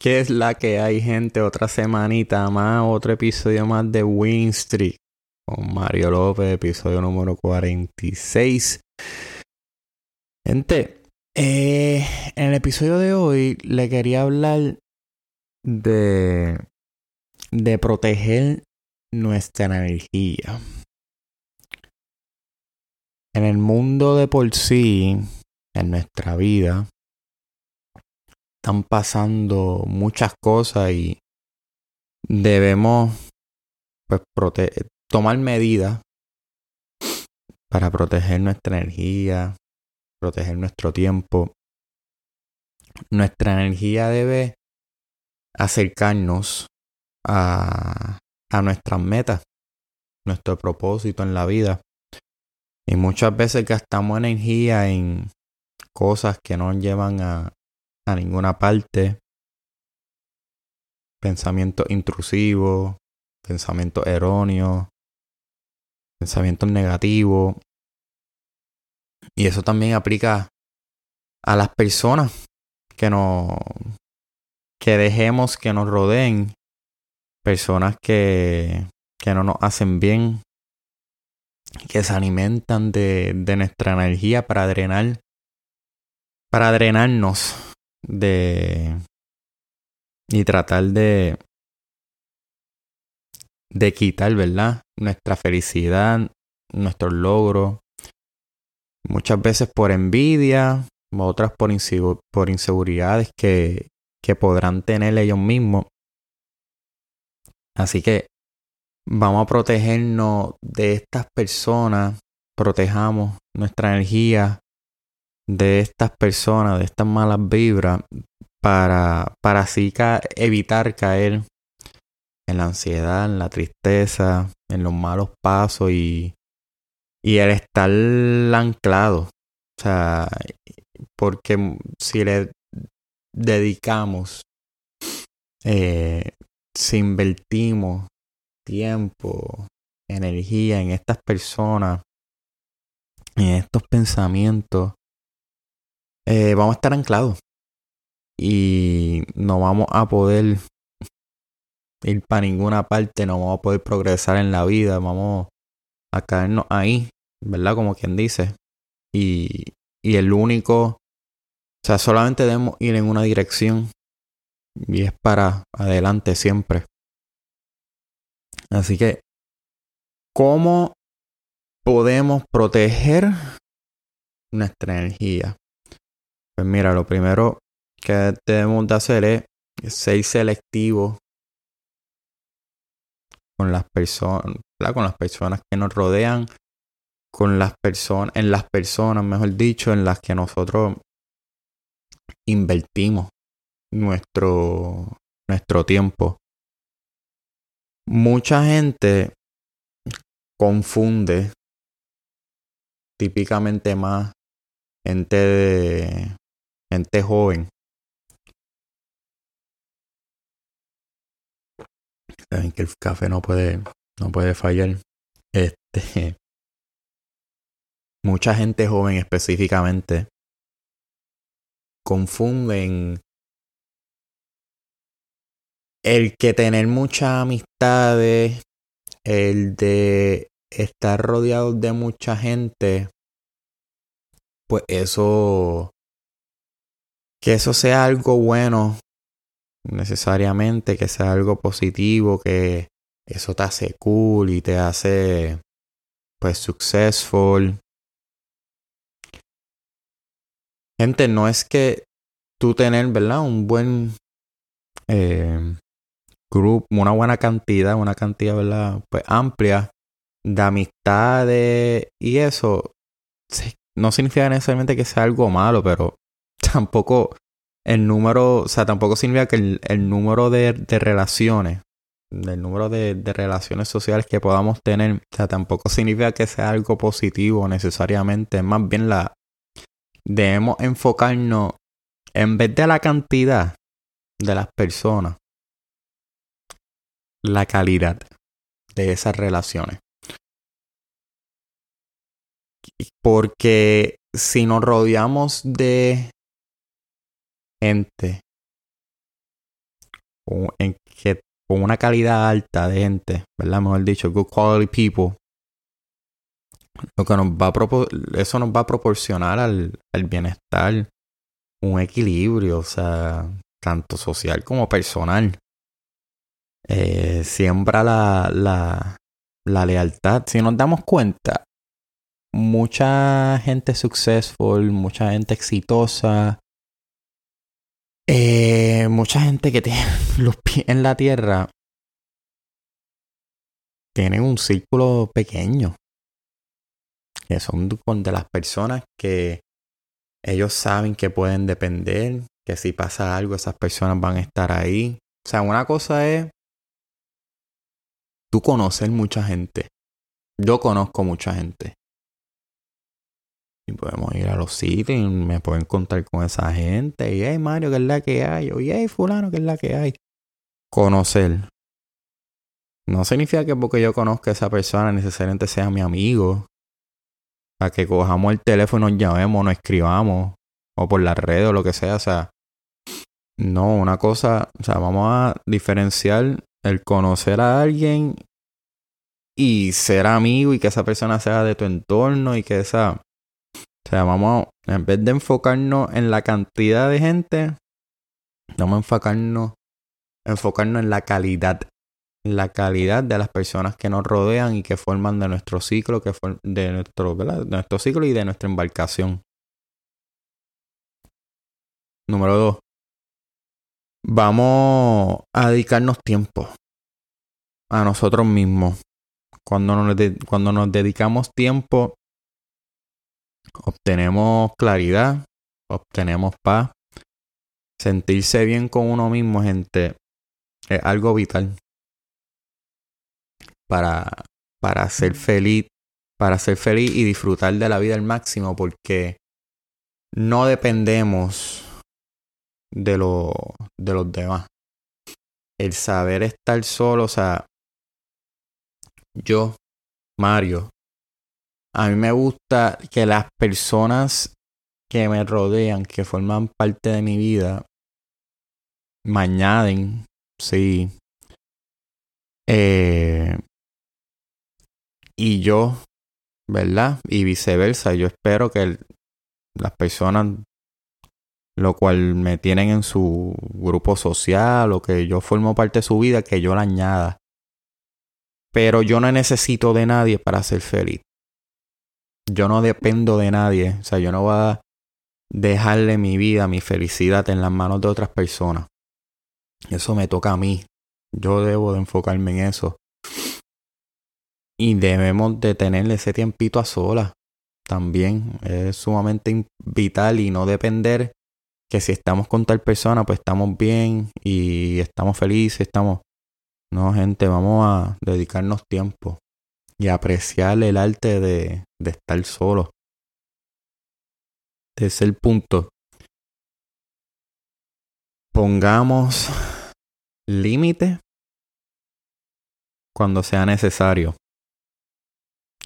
¿Qué es la que hay, gente? Otra semanita más, otro episodio más de Win Street con Mario López, episodio número 46. Gente, eh, en el episodio de hoy le quería hablar de, de proteger nuestra energía. En el mundo de por sí, en nuestra vida, están pasando muchas cosas y debemos pues, tomar medidas para proteger nuestra energía, proteger nuestro tiempo. Nuestra energía debe acercarnos a, a nuestras metas, nuestro propósito en la vida. Y muchas veces gastamos energía en cosas que no llevan a, a ninguna parte. Pensamiento intrusivo, pensamiento erróneo, pensamiento negativo. Y eso también aplica a las personas que no que dejemos que nos rodeen personas que, que no nos hacen bien que se alimentan de, de nuestra energía para drenar para drenarnos de y tratar de de quitar, ¿verdad? Nuestra felicidad, nuestros logros, muchas veces por envidia, otras por, por inseguridades que, que podrán tener ellos mismos. Así que vamos a protegernos de estas personas, protejamos nuestra energía, de estas personas, de estas malas vibras, para, para así evitar caer en la ansiedad, en la tristeza, en los malos pasos y, y el estar anclado. O sea, porque si le dedicamos, eh, si invertimos tiempo, energía en estas personas, en estos pensamientos, eh, vamos a estar anclados y no vamos a poder ir para ninguna parte, no vamos a poder progresar en la vida, vamos a caernos ahí, ¿verdad? Como quien dice. Y, y el único, o sea, solamente debemos ir en una dirección y es para adelante siempre. Así que, ¿cómo podemos proteger nuestra energía? Pues mira, lo primero que debemos de hacer es ser selectivos con las personas, con las personas que nos rodean, con las personas, en las personas, mejor dicho, en las que nosotros invertimos nuestro, nuestro tiempo. Mucha gente confunde típicamente más gente de gente joven. Saben que el café no puede, no puede fallar. Este, mucha gente joven específicamente confunden el que tener muchas amistades, el de estar rodeado de mucha gente, pues eso que eso sea algo bueno necesariamente, que sea algo positivo, que eso te hace cool y te hace pues successful. Gente, no es que tú tener, ¿verdad? Un buen eh, grupo, una buena cantidad, una cantidad, ¿verdad? Pues amplia de amistades y eso no significa necesariamente que sea algo malo, pero tampoco el número, o sea, tampoco significa que el, número de, relaciones, el número de, de, relaciones sociales que podamos tener, o sea, tampoco significa que sea algo positivo necesariamente, más bien la debemos enfocarnos en vez de la cantidad de las personas, la calidad de esas relaciones. Porque si nos rodeamos de gente en que con una calidad alta de gente, ¿verdad? Mejor dicho, good quality people. Lo que nos va a eso nos va a proporcionar al, al bienestar, un equilibrio, o sea, tanto social como personal. Eh, siembra la, la, la lealtad. Si nos damos cuenta, mucha gente successful, mucha gente exitosa, eh, mucha gente que tiene los pies en la tierra tienen un círculo pequeño. Que son de las personas que ellos saben que pueden depender, que si pasa algo esas personas van a estar ahí. O sea, una cosa es tú conocer mucha gente. Yo conozco mucha gente. Podemos ir a los sitios y me pueden contar con esa gente. Y hey Mario, ¿qué es la que hay? O hey fulano, ¿qué es la que hay? Conocer. No significa que porque yo conozca a esa persona necesariamente sea mi amigo. Para que cojamos el teléfono, nos llamemos, nos escribamos. O por la red o lo que sea. O sea. No, una cosa. O sea, vamos a diferenciar el conocer a alguien y ser amigo y que esa persona sea de tu entorno y que esa o sea, vamos, en vez de enfocarnos en la cantidad de gente, vamos a enfocarnos, enfocarnos en la calidad. La calidad de las personas que nos rodean y que forman de nuestro ciclo, que de nuestro, de nuestro ciclo y de nuestra embarcación. Número dos. Vamos a dedicarnos tiempo a nosotros mismos. Cuando nos, cuando nos dedicamos tiempo obtenemos claridad, obtenemos paz. Sentirse bien con uno mismo, gente, es algo vital para, para ser feliz, para ser feliz y disfrutar de la vida al máximo, porque no dependemos de, lo, de los demás. El saber estar solo, o sea, yo, Mario, a mí me gusta que las personas que me rodean, que forman parte de mi vida, me añaden, sí. Eh, y yo, ¿verdad? Y viceversa. Yo espero que las personas, lo cual me tienen en su grupo social o que yo formo parte de su vida, que yo la añada. Pero yo no necesito de nadie para ser feliz yo no dependo de nadie. O sea, yo no voy a dejarle mi vida, mi felicidad en las manos de otras personas. Eso me toca a mí. Yo debo de enfocarme en eso. Y debemos de tenerle ese tiempito a solas. También es sumamente vital y no depender que si estamos con tal persona, pues estamos bien y estamos felices, estamos... No, gente, vamos a dedicarnos tiempo y apreciar el arte de, estar solo. El punto. Pongamos límite cuando sea necesario.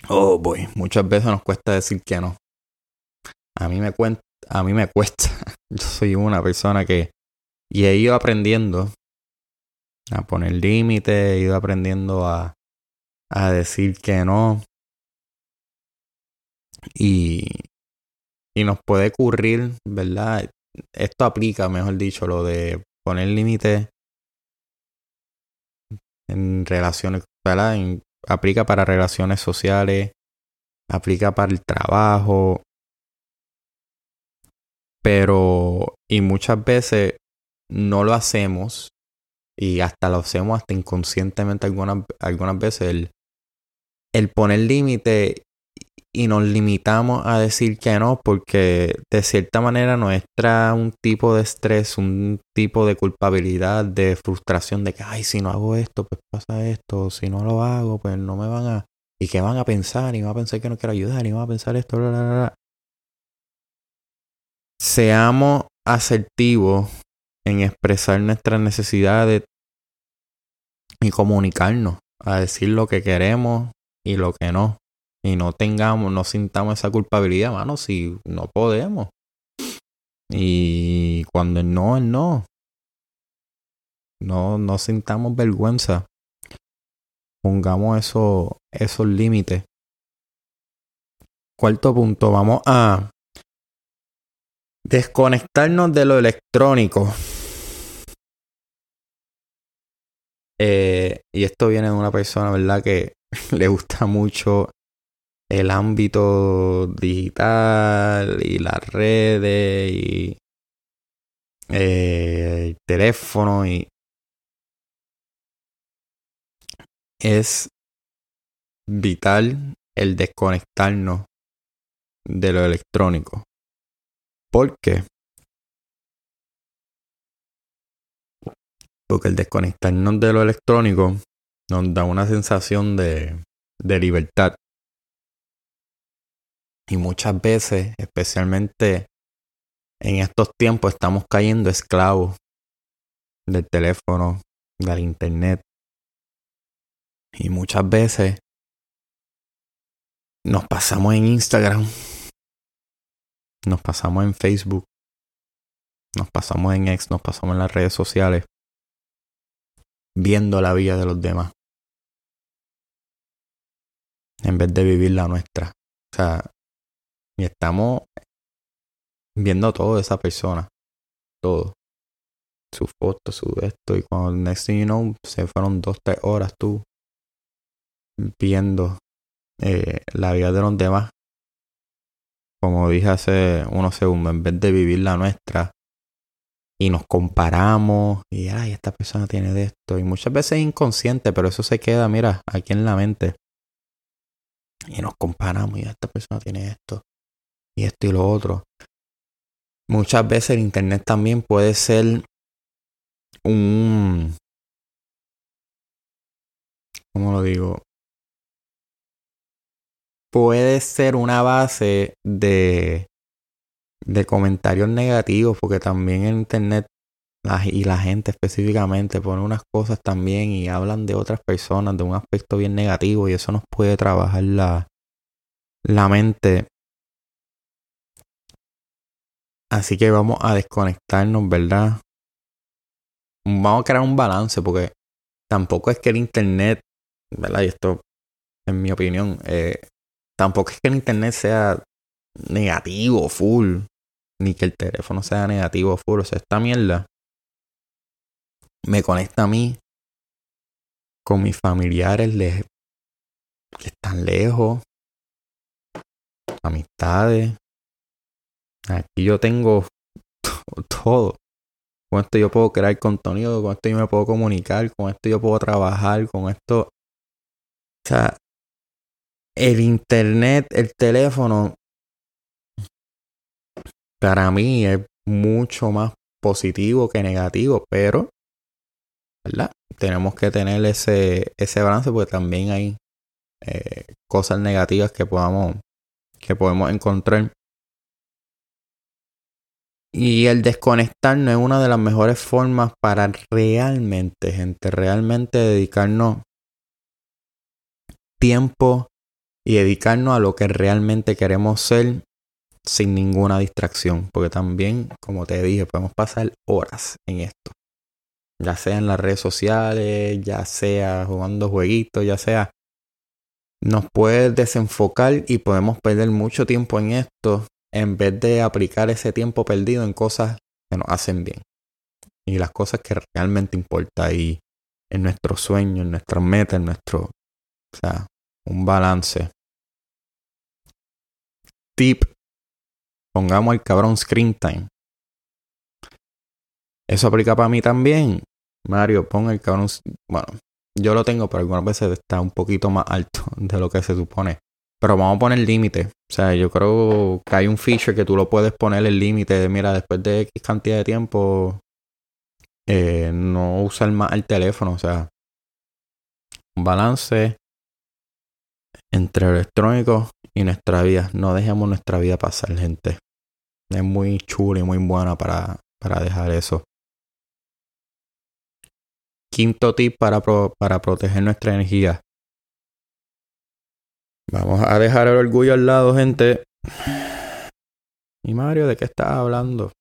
Oh boy, muchas veces nos cuesta decir que no. A mí me cuenta, a mí me cuesta. Yo soy una persona que y he ido aprendiendo a poner límite, he ido aprendiendo a a decir que no. Y, y nos puede ocurrir, ¿verdad? Esto aplica, mejor dicho, lo de poner límites en relaciones, ¿verdad? aplica para relaciones sociales, aplica para el trabajo, pero y muchas veces no lo hacemos y hasta lo hacemos hasta inconscientemente algunas, algunas veces el el poner límite y nos limitamos a decir que no porque de cierta manera nos trae un tipo de estrés, un tipo de culpabilidad, de frustración de que, ay, si no hago esto, pues pasa esto, si no lo hago, pues no me van a... ¿Y qué van a pensar? Y van a pensar que no quiero ayudar, y van a pensar esto, bla, bla, bla. Seamos asertivos en expresar nuestras necesidades y comunicarnos, a decir lo que queremos, y lo que no. Y no tengamos, no sintamos esa culpabilidad, mano, si no podemos. Y cuando el no es no. No, no sintamos vergüenza. Pongamos eso, esos límites. Cuarto punto, vamos a desconectarnos de lo electrónico. Eh, y esto viene de una persona, ¿verdad? Que le gusta mucho el ámbito digital y las redes y eh, el teléfono y es vital el desconectarnos de lo electrónico. ¿Por qué? Porque el desconectarnos de lo electrónico nos da una sensación de, de libertad. Y muchas veces, especialmente en estos tiempos, estamos cayendo esclavos del teléfono, del internet. Y muchas veces nos pasamos en Instagram, nos pasamos en Facebook, nos pasamos en X, nos pasamos en las redes sociales, viendo la vida de los demás, en vez de vivir la nuestra. O sea, y estamos viendo todo de esa persona. Todo. Su foto, su esto. Y cuando next thing you know, se fueron dos, tres horas tú viendo eh, la vida de los demás. Como dije hace unos segundos, en vez de vivir la nuestra. Y nos comparamos. Y ay, esta persona tiene de esto. Y muchas veces es inconsciente, pero eso se queda, mira, aquí en la mente. Y nos comparamos. Y esta persona tiene esto y esto y lo otro. Muchas veces el Internet también puede ser un... ¿Cómo lo digo? Puede ser una base de, de comentarios negativos, porque también el Internet y la gente específicamente pone unas cosas también y hablan de otras personas de un aspecto bien negativo y eso nos puede trabajar la, la mente Así que vamos a desconectarnos, ¿verdad? Vamos a crear un balance porque tampoco es que el Internet, ¿verdad? Y esto, en mi opinión, eh, tampoco es que el Internet sea negativo, full, ni que el teléfono sea negativo, full. O sea, esta mierda me conecta a mí con mis familiares que están lejos, amistades, Aquí yo tengo todo. Con esto yo puedo crear contenido, con esto yo me puedo comunicar, con esto yo puedo trabajar, con esto. O sea, el internet, el teléfono, para mí es mucho más positivo que negativo, pero, Tenemos que tener ese, ese balance porque también hay eh, cosas negativas que podamos, que podemos encontrar y el desconectarnos es una de las mejores formas para realmente, gente, realmente dedicarnos tiempo y dedicarnos a lo que realmente queremos ser sin ninguna distracción. Porque también, como te dije, podemos pasar horas en esto. Ya sea en las redes sociales, ya sea jugando jueguitos, ya sea... Nos puede desenfocar y podemos perder mucho tiempo en esto en vez de aplicar ese tiempo perdido en cosas que nos hacen bien. Y las cosas que realmente importan y en nuestro sueño, en nuestra meta, en nuestro... O sea, un balance. Tip. Pongamos el cabrón screen time. Eso aplica para mí también. Mario, pon el cabrón... Bueno, yo lo tengo, pero algunas veces está un poquito más alto de lo que se supone. Pero vamos a poner límite. O sea, yo creo que hay un feature que tú lo puedes poner el límite de, mira, después de X cantidad de tiempo, eh, no usar más el teléfono. O sea, un balance entre electrónico y nuestra vida. No dejemos nuestra vida pasar, gente. Es muy chula y muy buena para, para dejar eso. Quinto tip para, para proteger nuestra energía. Vamos a dejar el orgullo al lado, gente. Y Mario, ¿de qué estás hablando?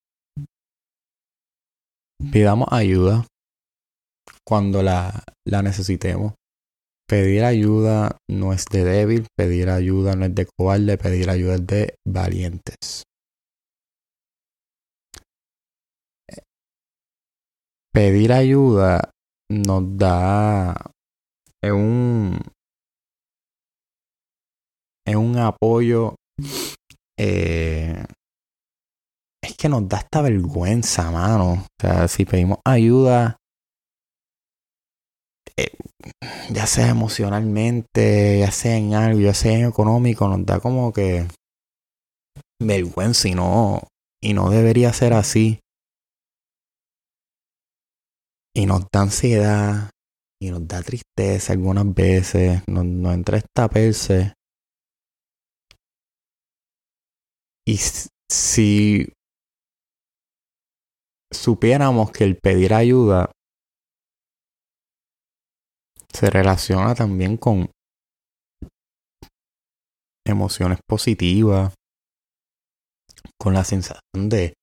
Pidamos ayuda. cuando la, la necesitemos. Pedir ayuda no es de débil, pedir ayuda no es de cobarde, pedir ayuda es de valientes. Pedir ayuda nos da un, es un apoyo eh, es que nos da esta vergüenza, mano. O sea, si pedimos ayuda, eh, ya sea emocionalmente, ya sea en algo, ya sea en económico, nos da como que vergüenza y no, y no debería ser así. Y nos da ansiedad, y nos da tristeza algunas veces, nos, nos entra esta perse. Y si supiéramos que el pedir ayuda se relaciona también con emociones positivas, con la sensación de,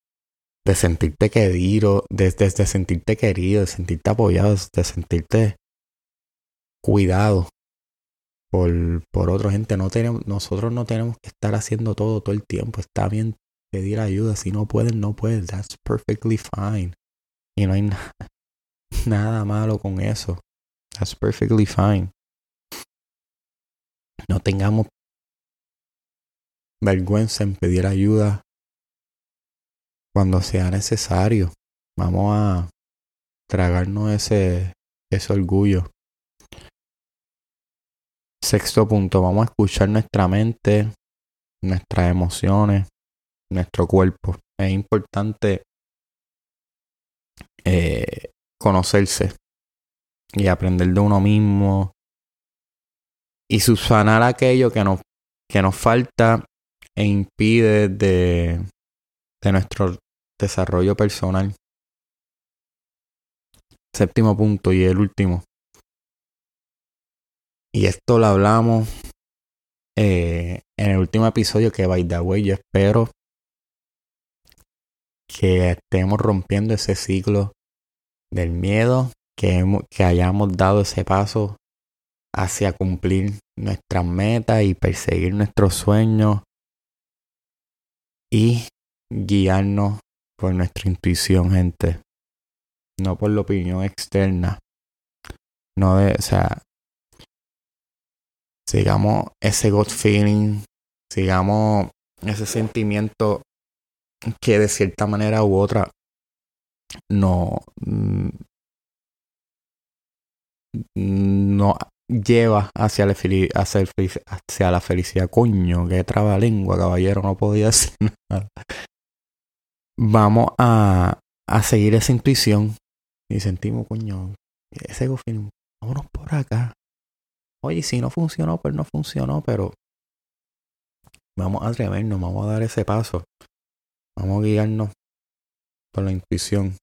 de sentirte querido, de, sentirte querido, de sentirte apoyado, de sentirte cuidado por, por otra gente. No tenemos, nosotros no tenemos que estar haciendo todo todo el tiempo. Está bien pedir ayuda. Si no pueden, no pueden. That's perfectly fine. Y no hay nada malo con eso. That's perfectly fine. No tengamos vergüenza en pedir ayuda cuando sea necesario. Vamos a tragarnos ese, ese orgullo. Sexto punto, vamos a escuchar nuestra mente, nuestras emociones, nuestro cuerpo. Es importante eh, conocerse y aprender de uno mismo y subsanar aquello que nos, que nos falta e impide de, de nuestro desarrollo personal. Séptimo punto y el último. Y esto lo hablamos eh, en el último episodio que by the way yo espero que estemos rompiendo ese ciclo del miedo, que, que hayamos dado ese paso hacia cumplir nuestras metas y perseguir nuestros sueños y guiarnos por nuestra intuición, gente. No por la opinión externa. No de, o sea, sigamos ese gut feeling, sigamos ese sentimiento que de cierta manera u otra no, mm, no lleva hacia la, hacia la felicidad. Coño, qué trabalengua, caballero, no podía decir nada. Vamos a, a seguir esa intuición y sentimos, coño, ese feeling, vámonos por acá. Oye, si no funcionó, pues no funcionó, pero vamos a atrevernos, vamos a dar ese paso. Vamos a guiarnos por la intuición.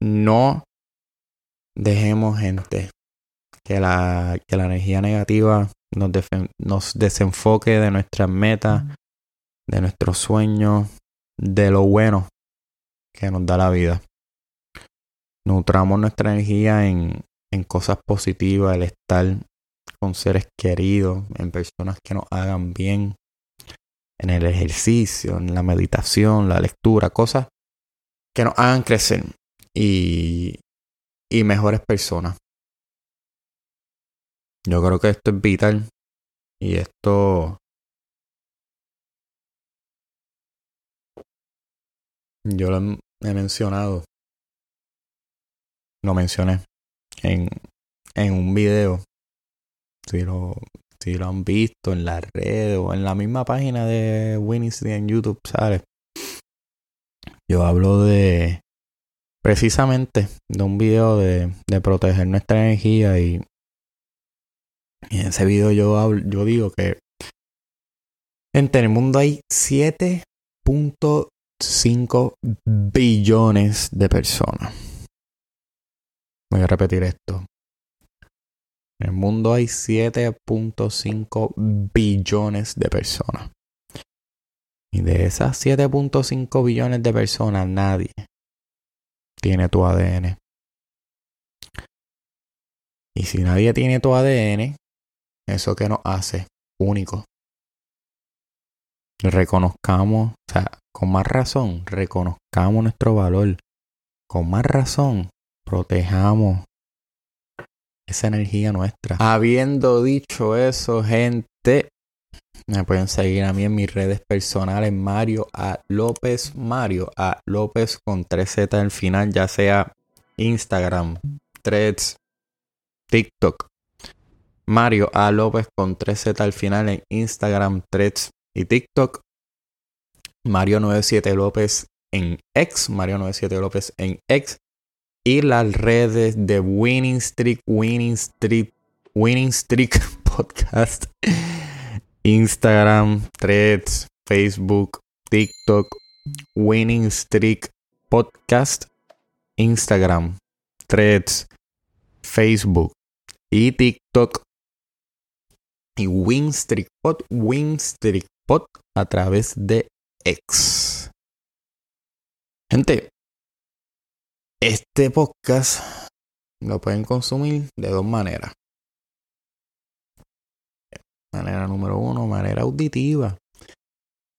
No dejemos, gente, que la, que la energía negativa nos desenfoque de nuestras metas, de nuestros sueños, de lo bueno que nos da la vida nutramos nuestra energía en, en cosas positivas, el estar con seres queridos, en personas que nos hagan bien, en el ejercicio, en la meditación, la lectura, cosas que nos hagan crecer y, y mejores personas. Yo creo que esto es vital y esto Yo lo he mencionado. Lo mencioné en, en un video. Si lo, si lo han visto en la red o en la misma página de Winnie's en YouTube, ¿sabes? Yo hablo de precisamente de un video de, de proteger nuestra energía y, en ese video yo, hablo, yo digo que en Telemundo hay 7.2 5 billones de personas. Voy a repetir esto. En el mundo hay 7.5 billones de personas. Y de esas 7.5 billones de personas, nadie tiene tu ADN. Y si nadie tiene tu ADN, eso que nos hace únicos. Reconozcamos, o sea, con más razón, reconozcamos nuestro valor. Con más razón, protejamos esa energía nuestra. Habiendo dicho eso, gente, me pueden seguir a mí en mis redes personales, Mario A. López, Mario A. López con 3Z al final, ya sea Instagram, Threads, TikTok. Mario A. López con 3Z al final en Instagram, Threads y TikTok. Mario 97 López en X. Mario 97 López en X. Y las redes de Winning Streak, Winning Streak, Winning Streak Podcast. Instagram, Threads, Facebook, TikTok, Winning Streak Podcast. Instagram, Threads, Facebook y TikTok y Winstreak Pod, Winstreak Pod a través de Gente, este podcast lo pueden consumir de dos maneras. Manera número uno, manera auditiva.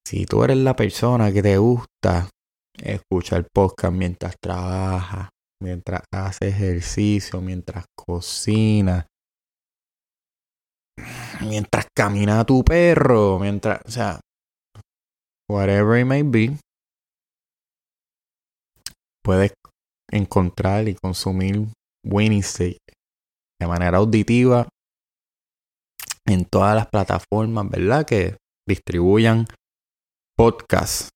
Si tú eres la persona que te gusta escuchar podcast mientras trabajas, mientras haces ejercicio, mientras cocinas, mientras camina tu perro, mientras, o sea, whatever it may be, puedes encontrar y consumir State de manera auditiva en todas las plataformas, ¿verdad? Que distribuyan podcasts.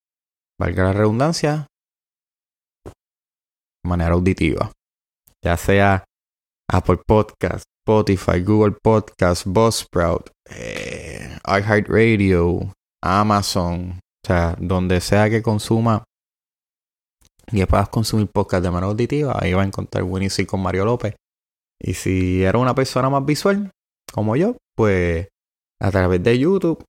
Valga la redundancia, de manera auditiva. Ya sea Apple Podcast, Spotify, Google Podcast, Buzzsprout, eh, iHeartRadio, Amazon, o sea, donde sea que consuma y que puedas consumir podcast de manera auditiva, ahí va a encontrar Winnie con Mario López. Y si eres una persona más visual, como yo, pues a través de YouTube,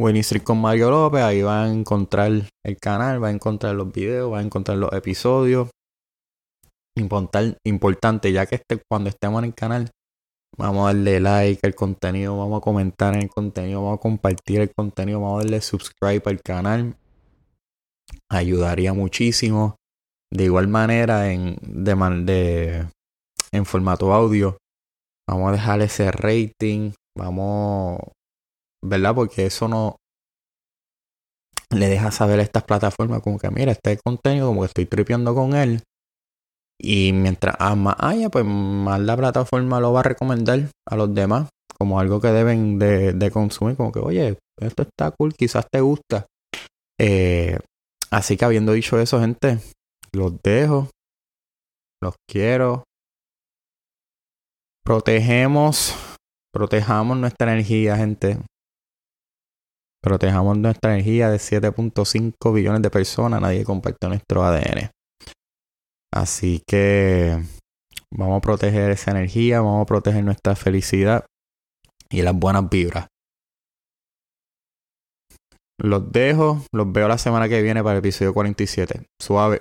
Winnie con Mario López, ahí va a encontrar el canal, va a encontrar los videos, va a encontrar los episodios, importante, ya que este, cuando estemos en el canal, vamos a darle like al contenido, vamos a comentar en el contenido, vamos a compartir el contenido, vamos a darle subscribe al canal. Ayudaría muchísimo. De igual manera, en, de, de, en formato audio, vamos a dejar ese rating, vamos, ¿verdad? Porque eso no le deja saber a estas plataformas como que, mira, este contenido, como que estoy tripeando con él, y mientras más haya, pues más la plataforma lo va a recomendar a los demás como algo que deben de, consumir. Como que, oye, esto está cool, quizás te gusta. Eh, así que habiendo dicho eso, gente, los dejo. Los quiero. Protegemos, protejamos nuestra energía, gente. Protejamos nuestra energía de 7.5 billones de personas. Nadie comparte nuestro ADN. Así que vamos a proteger esa energía, vamos a proteger nuestra felicidad y las buenas vibras. Los dejo, los veo la semana que viene para el episodio 47. Suave.